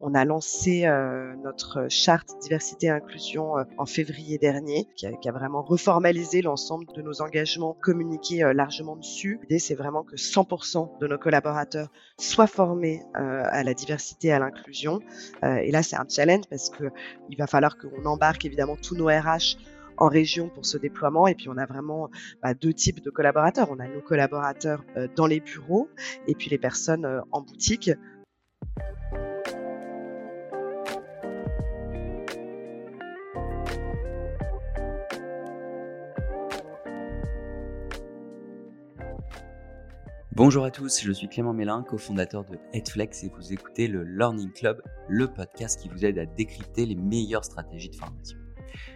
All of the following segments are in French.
On a lancé euh, notre charte diversité et inclusion euh, en février dernier, qui a, qui a vraiment reformalisé l'ensemble de nos engagements communiqués euh, largement dessus. L'idée, c'est vraiment que 100% de nos collaborateurs soient formés à la diversité et à l'inclusion. et là, c'est un challenge parce que il va falloir qu'on embarque évidemment tous nos RH en région pour ce déploiement. Et puis on a vraiment bah, deux types de collaborateurs. On a nos collaborateurs dans les bureaux et puis les personnes en boutique Bonjour à tous, je suis Clément Mélin, cofondateur de Headflex et vous écoutez le Learning Club, le podcast qui vous aide à décrypter les meilleures stratégies de formation.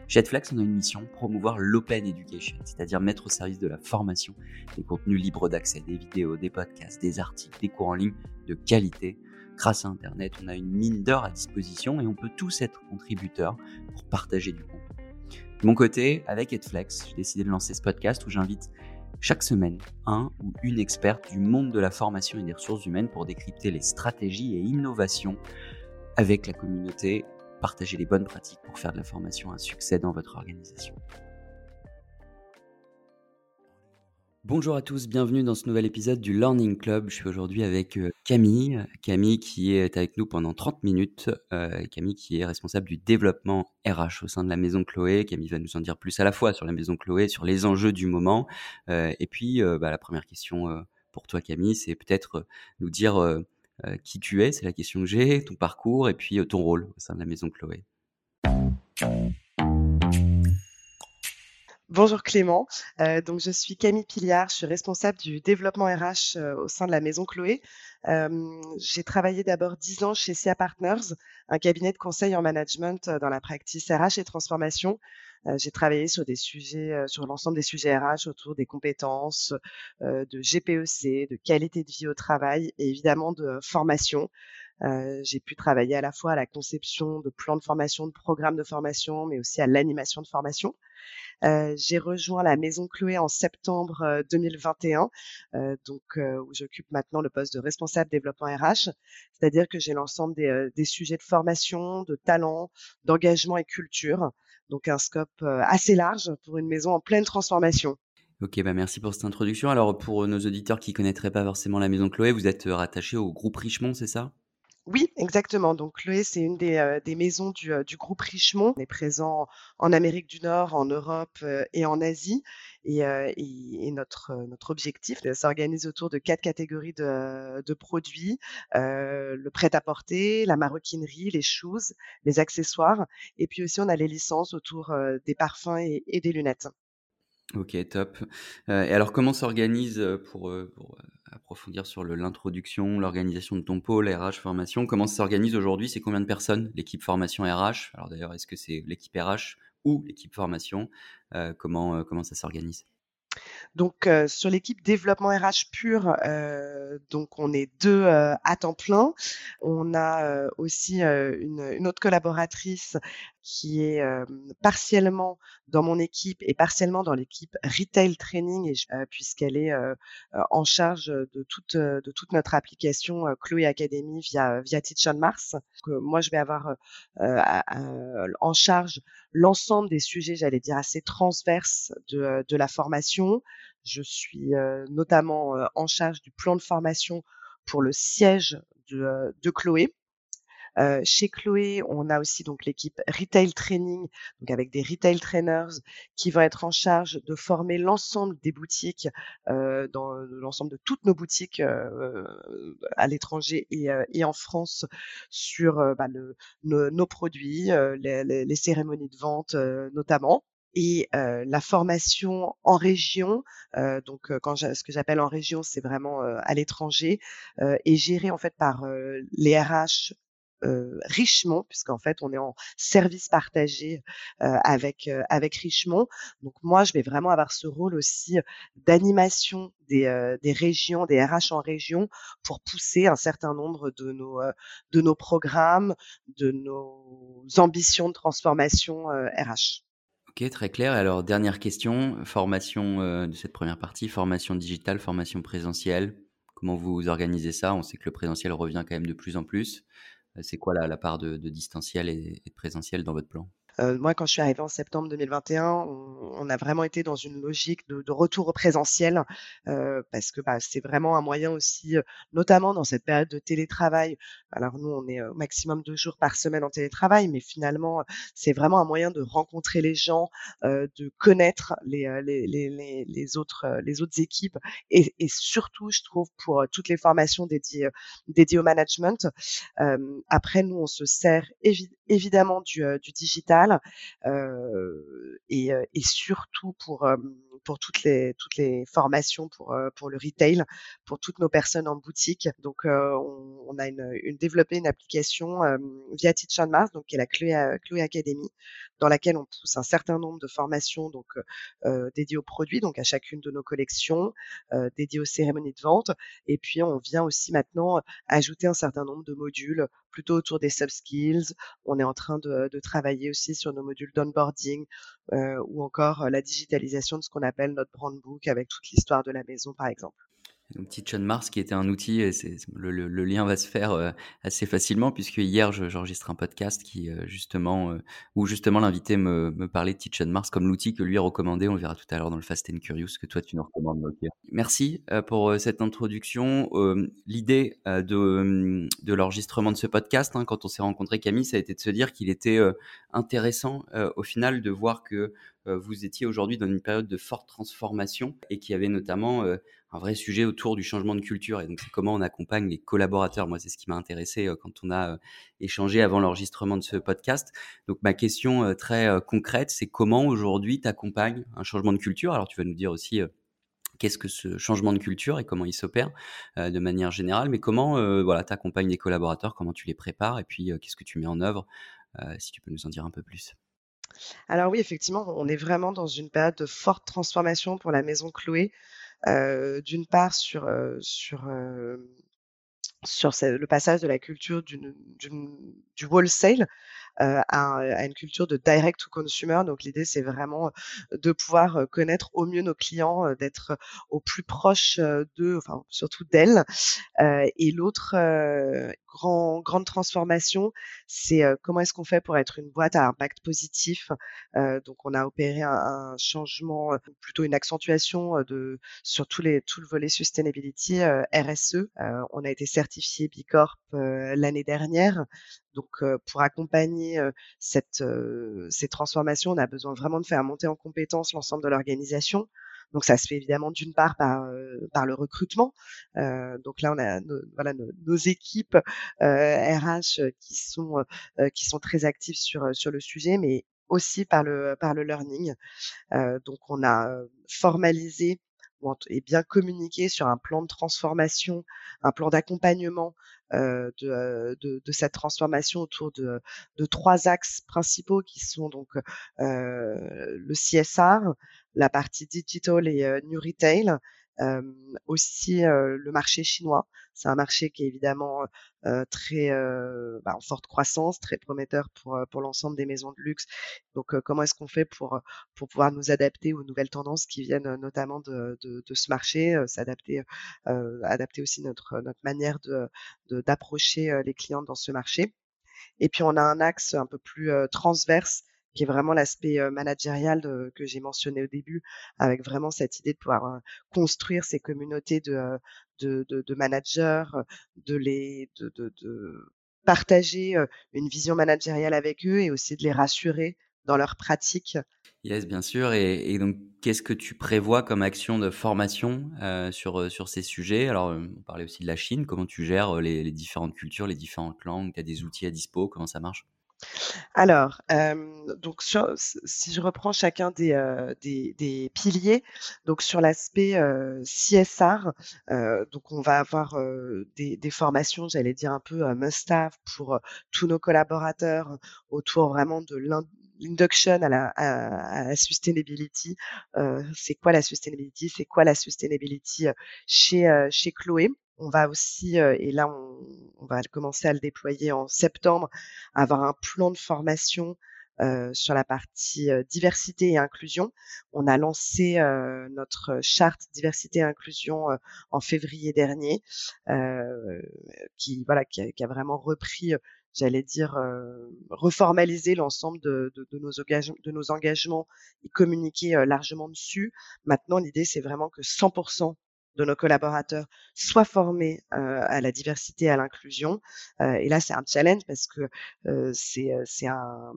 Chez Headflex, on a une mission, promouvoir l'open education, c'est-à-dire mettre au service de la formation des contenus libres d'accès, des vidéos, des podcasts, des articles, des cours en ligne de qualité. Grâce à Internet, on a une mine d'or à disposition et on peut tous être contributeurs pour partager du contenu. De mon côté, avec Headflex, j'ai décidé de lancer ce podcast où j'invite chaque semaine, un ou une experte du monde de la formation et des ressources humaines pour décrypter les stratégies et innovations avec la communauté, partager les bonnes pratiques pour faire de la formation un succès dans votre organisation. Bonjour à tous, bienvenue dans ce nouvel épisode du Learning Club. Je suis aujourd'hui avec euh, Camille, Camille qui est avec nous pendant 30 minutes, euh, Camille qui est responsable du développement RH au sein de la Maison Chloé. Camille va nous en dire plus à la fois sur la Maison Chloé, sur les enjeux du moment. Euh, et puis bah, la première question pour toi Camille, c'est peut-être nous dire qui tu es, c'est la question que j'ai, ton parcours et puis ton rôle au sein de la Maison Chloé. Bonjour Clément, euh, donc je suis Camille Piliard, je suis responsable du développement RH euh, au sein de la Maison Chloé. Euh, j'ai travaillé d'abord dix ans chez SIA Partners, un cabinet de conseil en management dans la practice RH et transformation. j'ai travaillé sur l'ensemble des sujets RH autour des compétences, de GPEC, de qualité de vie au travail et évidemment de formation. J'ai pu travailler à la fois à la conception de plans de formation, de programmes de formation, mais aussi à l'animation de formation. Euh, j'ai rejoint la Maison Chloé en septembre 2021, euh, euh, donc où j'occupe maintenant le poste de responsable développement RH, c'est-à-dire que j'ai l'ensemble des, des, sujets de formation, de talent, d'engagement et culture, donc un scope assez large pour une maison en pleine transformation. Ok, bah merci pour cette introduction. Alors pour nos auditeurs qui connaîtraient pas forcément la Maison Chloé, vous êtes rattaché au groupe Richemont, c'est ça? Oui, exactement. Donc Chloé, c'est une des, euh, des maisons du, euh, du groupe Richemont. On est présent en Amérique du Nord, en Europe euh, et en Asie. Et, et, notre, notre objectif s'organise autour de quatre catégories de, de produits le prêt-à-porter, la maroquinerie, les shoes, les accessoires. Et puis aussi, on a les licences autour des parfums et, et des lunettes. Ok, top. et alors, comment s'organise pour, pour approfondir sur l'introduction, l'organisation de ton pôle, RH formation. Comment s'organise aujourd'hui? C'est combien de personnes l'équipe formation RH Alors d'ailleurs, est-ce que c'est l'équipe RH ou l'équipe formation? Euh, comment, euh, comment ça s'organise? Donc euh, sur l'équipe développement RH pur, euh, donc on est deux euh, à temps plein. On a aussi une, autre collaboratrice qui est partiellement dans mon équipe et partiellement dans l'équipe retail training, et, puisqu'elle est en charge de toute de toute notre application Chloé Academy via via Teach on Mars. moi, je vais avoir en charge l'ensemble des sujets, j'allais dire assez transverses de de la formation. Je suis notamment en charge du plan de formation pour le siège de, de Chloé. Euh, chez Chloé, on a aussi donc l'équipe retail training, donc avec des retail trainers qui vont être en charge de former l'ensemble des boutiques, euh, dans l'ensemble de toutes nos boutiques euh, à l'étranger et, et, en France sur bah, le, nos, nos, produits, les, les, les, cérémonies de vente notamment et euh, la formation en région, euh, donc quand ce que j'appelle en région, c'est vraiment à l'étranger, est gérée en fait par les RH Richemont, puisqu'en fait on est en service partagé avec avec Richemont. Donc moi je vais vraiment avoir ce rôle aussi d'animation des, des régions, des RH en région, pour pousser un certain nombre de nos de nos programmes, de nos ambitions de transformation RH. Ok, très clair. Alors, dernière question, formation de cette première partie, formation digitale, formation présentielle. Comment vous organisez ça? On sait que le présentiel revient quand même de plus en plus. C'est quoi la, la part de, distanciel et, et de présentiel dans votre plan? Euh, moi, quand je suis arrivée en septembre 2021, on, a vraiment été dans une logique de, retour au présentiel euh, parce que bah, c'est vraiment un moyen aussi, euh, notamment dans cette période de télétravail. Alors nous, on est au maximum deux jours par semaine en télétravail, mais finalement, c'est vraiment un moyen de rencontrer les gens, de connaître les, autres, les autres équipes et, surtout, je trouve, pour toutes les formations dédiées, au management. après, nous, on se sert évi évidemment du digital et, surtout pour pour toutes les toutes les formations pour pour le retail, pour toutes nos personnes en boutique. Donc on, a développé une application via Teach on Mars, donc qui est la Chloé, Chloé Academy, dans laquelle on pousse un certain nombre de formations donc dédiées aux produits, donc à chacune de nos collections, dédiées aux cérémonies de vente. Et puis on vient aussi maintenant ajouter un certain nombre de modules plutôt autour des soft skills. On est en train de, travailler aussi sur nos modules d'onboarding ou encore la digitalisation de ce qu'on appelle notre brand book avec toute l'histoire de la maison, par exemple. Donc, Teach Mars qui était un outil, et le, le, le, lien va se faire euh, assez facilement puisque hier j'enregistre un podcast qui euh, justement euh, où justement l'invité me, me parlait de Teach Mars comme l'outil que lui a recommandé. On verra tout à l'heure dans le Fast and Curious que toi tu nous recommandes. Okay. Merci pour cette introduction. L'idée de, de l'enregistrement de ce podcast, hein, quand on s'est rencontré Camille, ça a été de se dire qu'il était intéressant au final de voir que vous étiez aujourd'hui dans une période de forte transformation et qui avait notamment un vrai sujet autour du changement de culture. Et donc, comment on accompagne les collaborateurs. Moi, c'est ce qui m'a intéressé euh, quand on a euh, échangé avant l'enregistrement de ce podcast. Donc, ma question euh, très concrète, c'est comment aujourd'hui tu accompagnes un changement de culture? Alors, tu vas nous dire aussi qu'est-ce que ce changement de culture et comment il s'opère de manière générale, mais comment voilà, tu accompagnes les collaborateurs, comment tu les prépares et puis qu'est-ce que tu mets en œuvre, si tu peux nous en dire un peu plus. Alors oui, effectivement, on est vraiment dans une période de forte transformation pour la maison Chloé. Euh, d'une part sur sur sur le passage de la culture du wholesale euh, à, à, une culture de direct to consumer. Donc l'idée, c'est vraiment de pouvoir connaître au mieux nos clients, d'être au plus proche d'eux, enfin surtout d'elles. Euh, et l'autre grand, grande transformation, c'est comment est-ce qu'on fait pour être une boîte à impact positif? donc on a opéré un, un, changement, plutôt une accentuation de sur tous les tout le volet sustainability RSE. on a été certifié B Corp l'année dernière. Donc, pour accompagner cette, ces transformations, on a besoin vraiment de faire monter en compétence l'ensemble de l'organisation. Donc, ça se fait évidemment d'une part par, par le recrutement. donc là, on a nos, voilà, nos, équipes RH qui sont, qui sont très actives sur, sur le sujet, mais aussi par le, par le learning. donc, on a formalisé et bien communiqué sur un plan de transformation, un plan d'accompagnement euh, de, euh, de, de, cette transformation autour de, de, trois axes principaux qui sont donc euh, le CSR, la partie digital et euh, new retail, euh, aussi le marché chinois. C'est un marché qui est évidemment très bah, en forte croissance, très prometteur pour pour l'ensemble des maisons de luxe. Donc comment est-ce qu'on fait pour pour pouvoir nous adapter aux nouvelles tendances qui viennent notamment de, de, de ce marché, s'adapter, adapter aussi notre notre manière de d'approcher les clients dans ce marché? Et puis on a un axe un peu plus transverse qui est vraiment l'aspect managérial que j'ai mentionné au début, avec vraiment cette idée de pouvoir construire ces communautés de, de, managers, de les de, de, partager une vision managériale avec eux et aussi de les rassurer dans leur pratique. Yes, bien sûr. Et, donc, qu'est-ce que tu prévois comme action de formation sur, sur ces sujets? Alors, on parlait aussi de la Chine. Comment tu gères les, les différentes cultures, les différentes langues? Tu as des outils à dispo? Comment ça marche? Alors, euh, donc sur, si je reprends chacun des, euh, des, des, piliers, donc sur l'aspect euh, CSR, donc on va avoir des, des, formations, j'allais dire un peu must-have pour tous nos collaborateurs autour vraiment de l'induction à la, à, la sustainability. c'est quoi la sustainability C'est quoi la sustainability chez, chez Chloé on va aussi, et là on, va commencer à le déployer en septembre, avoir un plan de formation sur la partie diversité et inclusion. On a lancé notre charte diversité et inclusion en février dernier, qui voilà qui a, qui a, vraiment repris j'allais dire, reformaliser l'ensemble de, de, de, nos de nos engagements et communiquer largement dessus. Maintenant, l'idée, c'est vraiment que 100% de nos collaborateurs soient formés à la diversité à l'inclusion. et là, c'est un challenge parce que c'est c'est un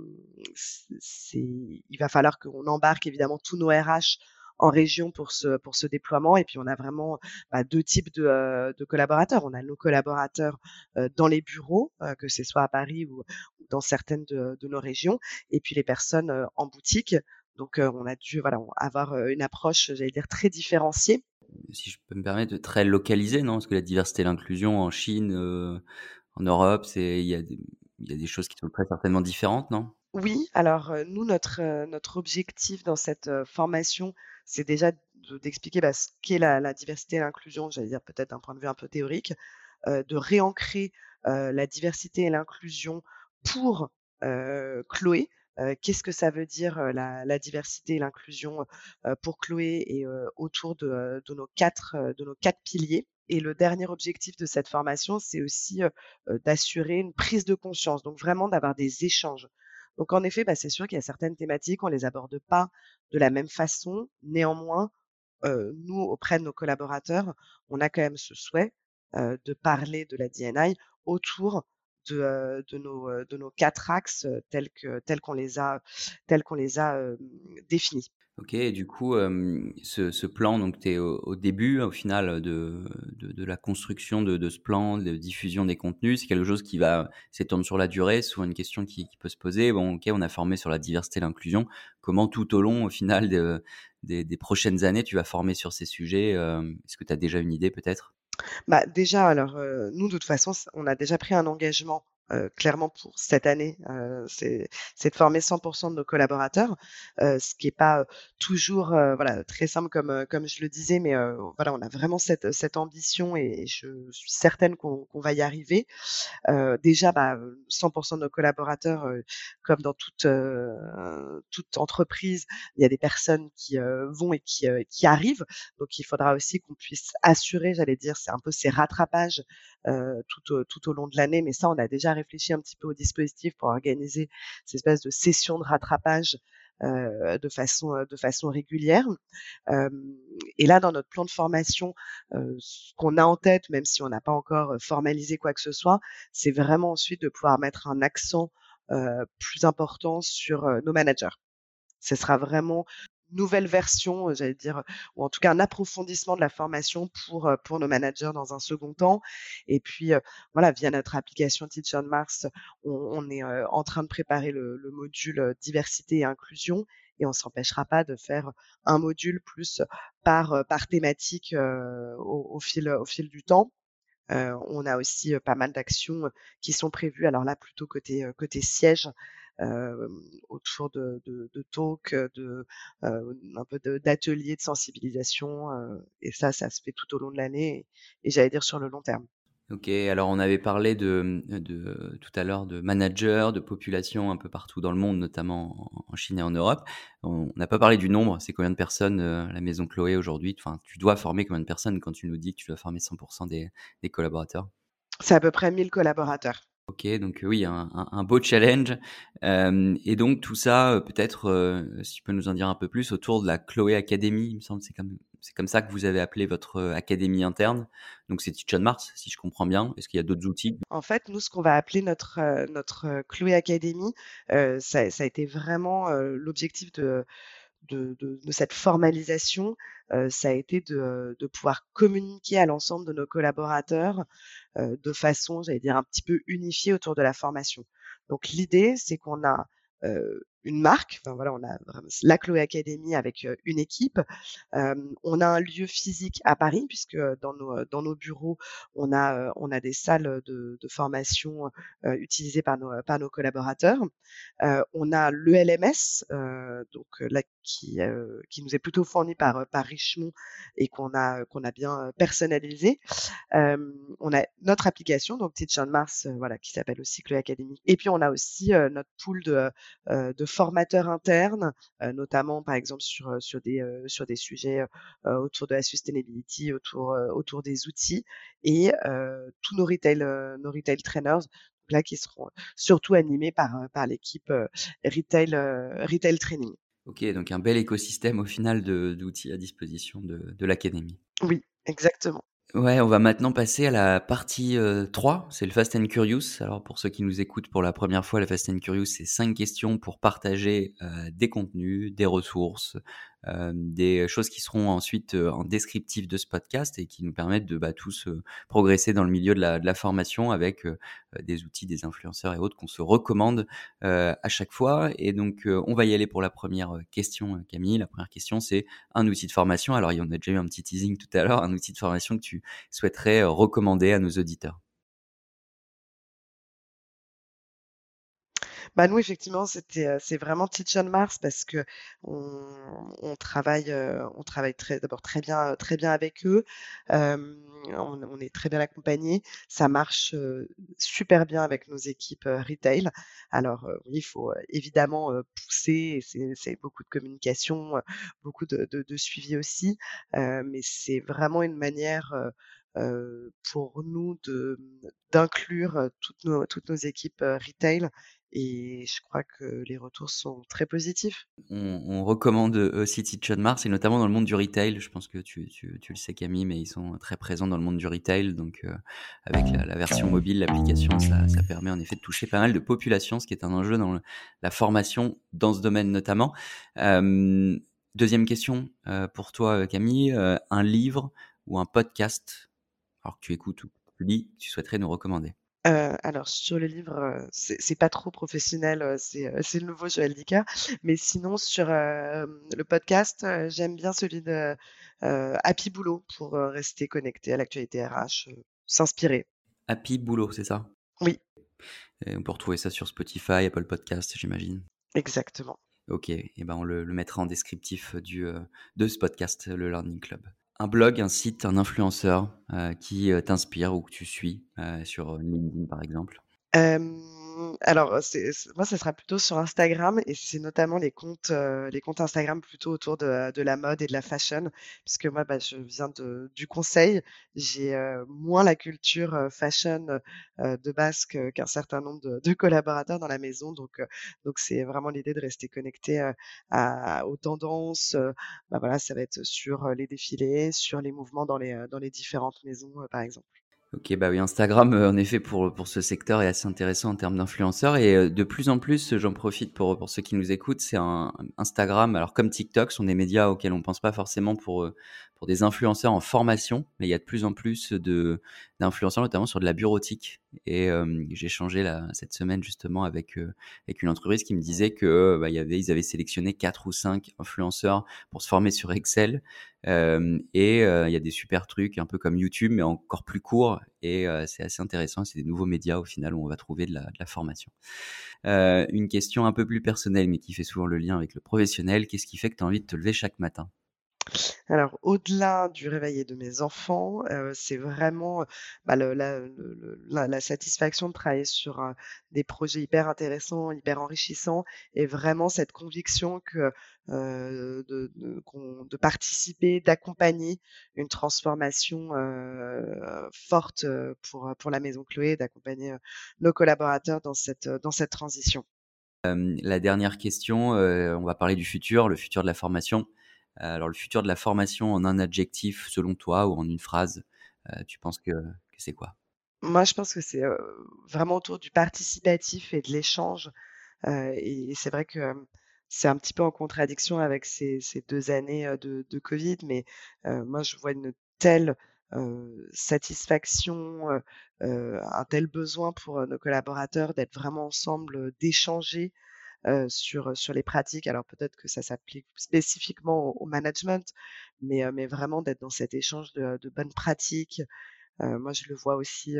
c'est il va falloir qu'on embarque évidemment tous nos RH en région pour ce pour ce déploiement. Et puis on a vraiment bah, deux types de, de, collaborateurs. On a nos collaborateurs dans les bureaux, que ce soit à Paris ou, dans certaines de, de, nos régions, et puis les personnes en boutique. Donc on a dû voilà avoir une approche, j'allais dire très différenciée si je peux me permettre, de très localisé, non? Parce que la diversité et l'inclusion en Chine, euh, en Europe, il y, y a des choses qui sont très certainement différentes, non? Oui, alors euh, nous, notre, euh, notre objectif dans cette formation, c'est déjà d'expliquer bah, ce qu'est la, diversité et l'inclusion, j'allais dire peut-être d'un point de vue un peu théorique, de réancrer la diversité et l'inclusion pour Chloé, qu'est-ce que ça veut dire la, diversité et l'inclusion pour Chloé et autour de, nos quatre, de nos quatre piliers? Et le dernier objectif de cette formation, c'est aussi d'assurer une prise de conscience, donc vraiment d'avoir des échanges. Donc en effet, bah, c'est sûr qu'il y a certaines thématiques, on les aborde pas de la même façon. Néanmoins, nous, auprès de nos collaborateurs, on a quand même ce souhait de parler de la DNI autour de, de, nos, de nos quatre axes tels que tels qu'on les a définis. Ok, et du coup, ce, plan, donc tu es au, début, au final, de, la construction de, ce plan, de diffusion des contenus. C'est quelque chose qui va s'étendre sur la durée, souvent une question qui, peut se poser. Bon, ok, on a formé sur la diversité et l'inclusion. Comment tout au long, au final, des, des, prochaines années, tu vas former sur ces sujets Est-ce que tu as déjà une idée peut-être? Bah, déjà, alors, nous, de toute façon, on a déjà pris un engagement clairement pour cette année, c'est de former 100% de nos collaborateurs, ce qui est pas toujours voilà très simple comme comme je le disais, mais voilà on a vraiment cette cette ambition et je suis certaine qu'on va y arriver. déjà, bah, 100% de nos collaborateurs, comme dans toute toute entreprise, il y a des personnes qui vont et qui qui arrivent, donc il faudra aussi qu'on puisse assurer, j'allais dire, c'est un peu ces rattrapages tout tout au long de l'année, mais ça on a déjà réfléchi un petit peu au dispositif pour organiser ces espèces de sessions de rattrapage euh, de façon de façon régulière. Euh, et là, dans notre plan de formation, euh, ce qu'on a en tête, même si on n'a pas encore formalisé quoi que ce soit, c'est vraiment ensuite de pouvoir mettre un accent plus important sur nos managers. Ce sera vraiment nouvelle version, j'allais dire, ou en tout cas un approfondissement de la formation pour, pour nos managers dans un second temps. Et puis, voilà, via notre application Teach on Mars, on, est en train de préparer le, module diversité et inclusion. Et on s'empêchera pas de faire un module plus par, par thématique au, fil, au fil du temps. on a aussi pas mal d'actions qui sont prévues. Alors là, plutôt côté côté siège, autour de, de, de talks, de un peu d'ateliers de, sensibilisation. et ça, ça se fait tout au long de l'année et, j'allais dire sur le long terme. Ok, alors on avait parlé de, de tout à l'heure de managers, de populations un peu partout dans le monde, notamment en Chine et en Europe. On n'a pas parlé du nombre, c'est combien de personnes la maison Chloé aujourd'hui? Enfin, tu dois former combien de personnes quand tu nous dis que tu dois former 100% des, des collaborateurs? C'est à peu près 1000 collaborateurs. Ok, donc oui, un, un, beau challenge. Euh, et donc tout ça, euh, peut-être, euh, si tu peux nous en dire un peu plus, autour de la Chloé Academy, il me semble, c'est comme, c'est comme ça que vous avez appelé votre académie interne. Donc c'est Teach on Mars, si je comprends bien. Est-ce qu'il y a d'autres outils En fait, nous, ce qu'on va appeler notre notre Chloé Academy, ça, ça, a été vraiment l'objectif de de, de, de, cette formalisation, euh, ça a été de, de, pouvoir communiquer à l'ensemble de nos collaborateurs euh, de façon, j'allais dire, un petit peu unifiée autour de la formation. Donc l'idée, c'est qu'on a euh, une marque. Enfin, voilà, on a la Chloé Academy avec une équipe. on a un lieu physique à Paris puisque dans nos bureaux, on a des salles de, formation utilisées par nos collaborateurs. on a l'ELMS, donc là qui nous est plutôt fourni par par Richemont et qu'on a qu'on a bien personnalisé. on a notre application donc Teach on Mars, voilà, qui s'appelle aussi Chloé Academy. Et puis on a aussi notre pool de de formateurs internes, euh, notamment par exemple sur euh, sur des euh, sur des sujets autour de la sustainability, autour autour des outils et tous nos retail nos retail trainers là qui seront surtout animés par par l'équipe retail retail training. Ok, donc un bel écosystème au final d'outils à disposition de, de l'académie. Oui, exactement. Ouais, on va maintenant passer à la partie 3, c'est le Fast and Curious. Alors pour ceux qui nous écoutent pour la première fois, le Fast and Curious, c'est cinq questions pour partager des contenus, des ressources, euh, des choses qui seront ensuite euh, en descriptif de ce podcast et qui nous permettent de bah, tous euh, progresser dans le milieu de la, de la formation avec des outils, des influenceurs et autres qu'on se recommande à chaque fois. Et donc, on va y aller pour la première question, Camille. La première question, c'est un outil de formation. Alors, il y en a déjà eu un petit teasing tout à l'heure, un outil de formation que tu souhaiterais recommander à nos auditeurs. Bah, nous effectivement, c'était, c'est vraiment Teach on Mars parce que on travaille, on travaille très d'abord très bien, très bien avec eux. on est très bien accompagnés. Ça marche, super bien avec nos équipes, retail. Alors, oui, il faut, évidemment, pousser c'est beaucoup de communication, beaucoup de de suivi aussi. mais c'est vraiment une manière, pour nous d'inclure, toutes nos toutes nos équipes, retail et je crois que les retours sont très positifs. On, recommande aussi Teach Mars, et notamment dans le monde du retail. Je pense que tu, tu, tu, le sais Camille, mais ils sont très présents dans le monde du retail. Donc euh, avec la, version mobile, l'application, ça, ça, permet en effet de toucher pas mal de populations, ce qui est un enjeu dans la formation dans ce domaine notamment. Euh, deuxième question euh, pour toi Camille, un livre ou un podcast, alors que tu écoutes ou tu lis, tu souhaiterais nous recommander alors sur le livre, c'est pas trop professionnel, c'est, c'est le nouveau Joël Dicker. Mais sinon sur, le podcast, j'aime bien celui de, Happy Boulot pour, rester connecté à l'actualité RH, s'inspirer. Happy Boulot, c'est ça? Oui. Et on peut retrouver ça sur Spotify, Apple Podcast, j'imagine? Exactement. OK et ben, on le le mettra en descriptif du, de ce podcast, le Learning Club un blog, un site, un influenceur euh, qui euh, t'inspire ou que tu suis euh, sur LinkedIn par exemple? Alors, c'est moi, ça sera plutôt sur Instagram et c'est notamment les comptes, les comptes Instagram plutôt autour de, la mode et de la fashion. Puisque moi, bah, je viens du conseil. J'ai, moins la culture, fashion, de base qu'un certain nombre de collaborateurs dans la maison. Donc, c'est vraiment l'idée de rester connecté, aux tendances, bah, voilà, ça va être sur, les défilés, sur les mouvements dans les différentes maisons, par exemple. Ok, bah oui, Instagram, euh, en effet, pour, ce secteur est assez intéressant en termes d'influenceurs. Et euh, de plus en plus, j'en profite pour, pour ceux qui nous écoutent, c'est un Instagram, alors comme TikTok, sont des médias auxquels on pense pas forcément pour, euh, pour des influenceurs en formation, mais il y a de plus en plus d'influenceurs, notamment sur de la bureautique. Et j'ai changé là, cette semaine justement avec, avec une entreprise qui me disait que bah, y avait, ils avaient sélectionné quatre ou cinq influenceurs pour se former sur Excel. et il y a des super trucs, un peu comme YouTube, mais encore plus courts. Et c'est assez intéressant. C'est des nouveaux médias au final où on va trouver de la, de la formation. une question un peu plus personnelle, mais qui fait souvent le lien avec le professionnel. Qu'est-ce qui fait que tu as envie de te lever chaque matin? Alors, au-delà du réveil de mes enfants, c'est vraiment, bah, le la satisfaction de travailler sur, des projets hyper intéressants, hyper enrichissants et vraiment cette conviction de participer, d'accompagner une transformation, forte, pour, pour la maison Chloé, d'accompagner, nos collaborateurs dans cette, dans cette transition. la dernière question, on va parler du futur, le futur de la formation. Alors le futur de la formation en un adjectif selon toi ou en une phrase, euh, tu penses que, c'est quoi? Moi je pense que c'est vraiment autour du participatif et de l'échange. et, c'est vrai que c'est un petit peu en contradiction avec ces, deux années de, Covid, mais moi je vois une telle satisfaction, un tel besoin pour nos collaborateurs d'être vraiment ensemble, d'échanger, sur, sur les pratiques. Alors peut-être que ça s'applique spécifiquement au, management, mais, mais vraiment d'être dans cet échange de, bonnes pratiques. moi, je le vois aussi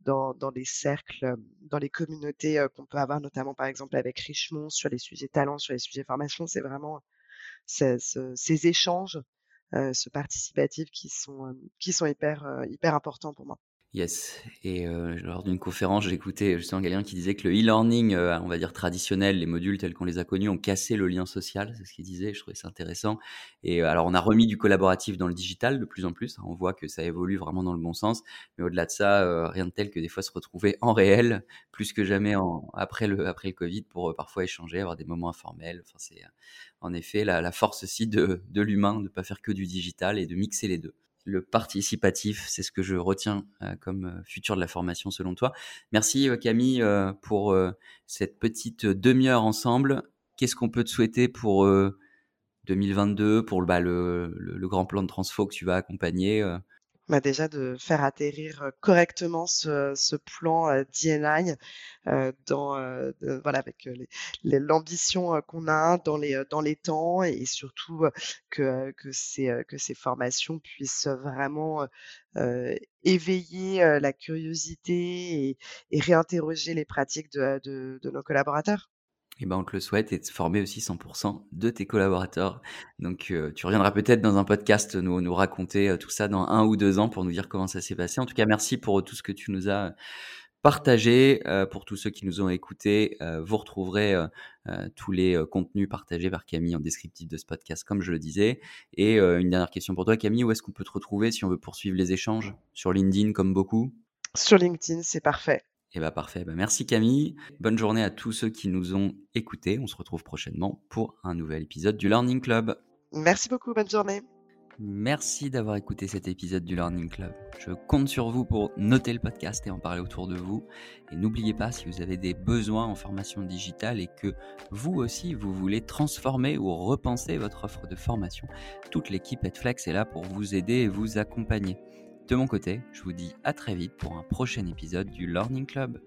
dans, les cercles, dans les communautés qu'on peut avoir, notamment par exemple avec Richemont sur les sujets talents, sur les sujets formation. C'est vraiment ces échanges, ce participatif qui sont, qui sont hyper, hyper importants pour moi. Yes. Et euh, lors d'une conférence, j'écoutais justement quelqu'un qui disait que le e-learning, euh, on va dire traditionnel, les modules tels qu'on les a connus, ont cassé le lien social. C'est ce qu'il disait. Je trouvais ça intéressant. Et euh, alors, on a remis du collaboratif dans le digital de plus en plus. On voit que ça évolue vraiment dans le bon sens. Mais au-delà de ça, rien de tel que des fois se retrouver en réel, plus que jamais après le après le Covid, pour parfois échanger, avoir des moments informels. Enfin, c'est en effet la, la force aussi de, de l'humain de ne pas faire que du digital et de mixer les deux le participatif, c'est ce que je retiens euh, comme euh, futur de la formation selon toi. Merci euh, Camille pour cette petite demi-heure ensemble. Qu'est-ce qu'on peut te souhaiter pour 2022, pour bah, le, le, grand plan de transfo que tu vas accompagner bah déjà de faire atterrir correctement ce, ce plan DNI dans voilà avec l'ambition qu'on a dans les dans les temps et surtout que que ces que ces formations puissent vraiment éveiller la curiosité et, et, réinterroger les pratiques de, de, de nos collaborateurs. Eh ben, on te le souhaite et de former aussi 100% de tes collaborateurs. Donc, euh, tu reviendras peut-être dans un podcast nous, nous raconter euh, tout ça dans un ou deux ans pour nous dire comment ça s'est passé. En tout cas, merci pour tout ce que tu nous as partagé. Euh, pour tous ceux qui nous ont écoutés, vous retrouverez tous les contenus partagés par Camille en descriptif de ce podcast, comme je le disais. Et une dernière question pour toi, Camille, où est-ce qu'on peut te retrouver si on veut poursuivre les échanges? Sur LinkedIn, comme beaucoup? Sur LinkedIn, c'est parfait. Eh bah parfait. Bah, merci Camille. Bonne journée à tous ceux qui nous ont écoutés. On se retrouve prochainement pour un nouvel épisode du Learning Club. Merci beaucoup. Bonne journée. Merci d'avoir écouté cet épisode du Learning Club. Je compte sur vous pour noter le podcast et en parler autour de vous. Et n'oubliez pas, si vous avez des besoins en formation digitale et que vous aussi, vous voulez transformer ou repenser votre offre de formation, toute l'équipe Edflex est là pour vous aider et vous accompagner. De mon côté, je vous dis à très vite pour un prochain épisode du Learning Club.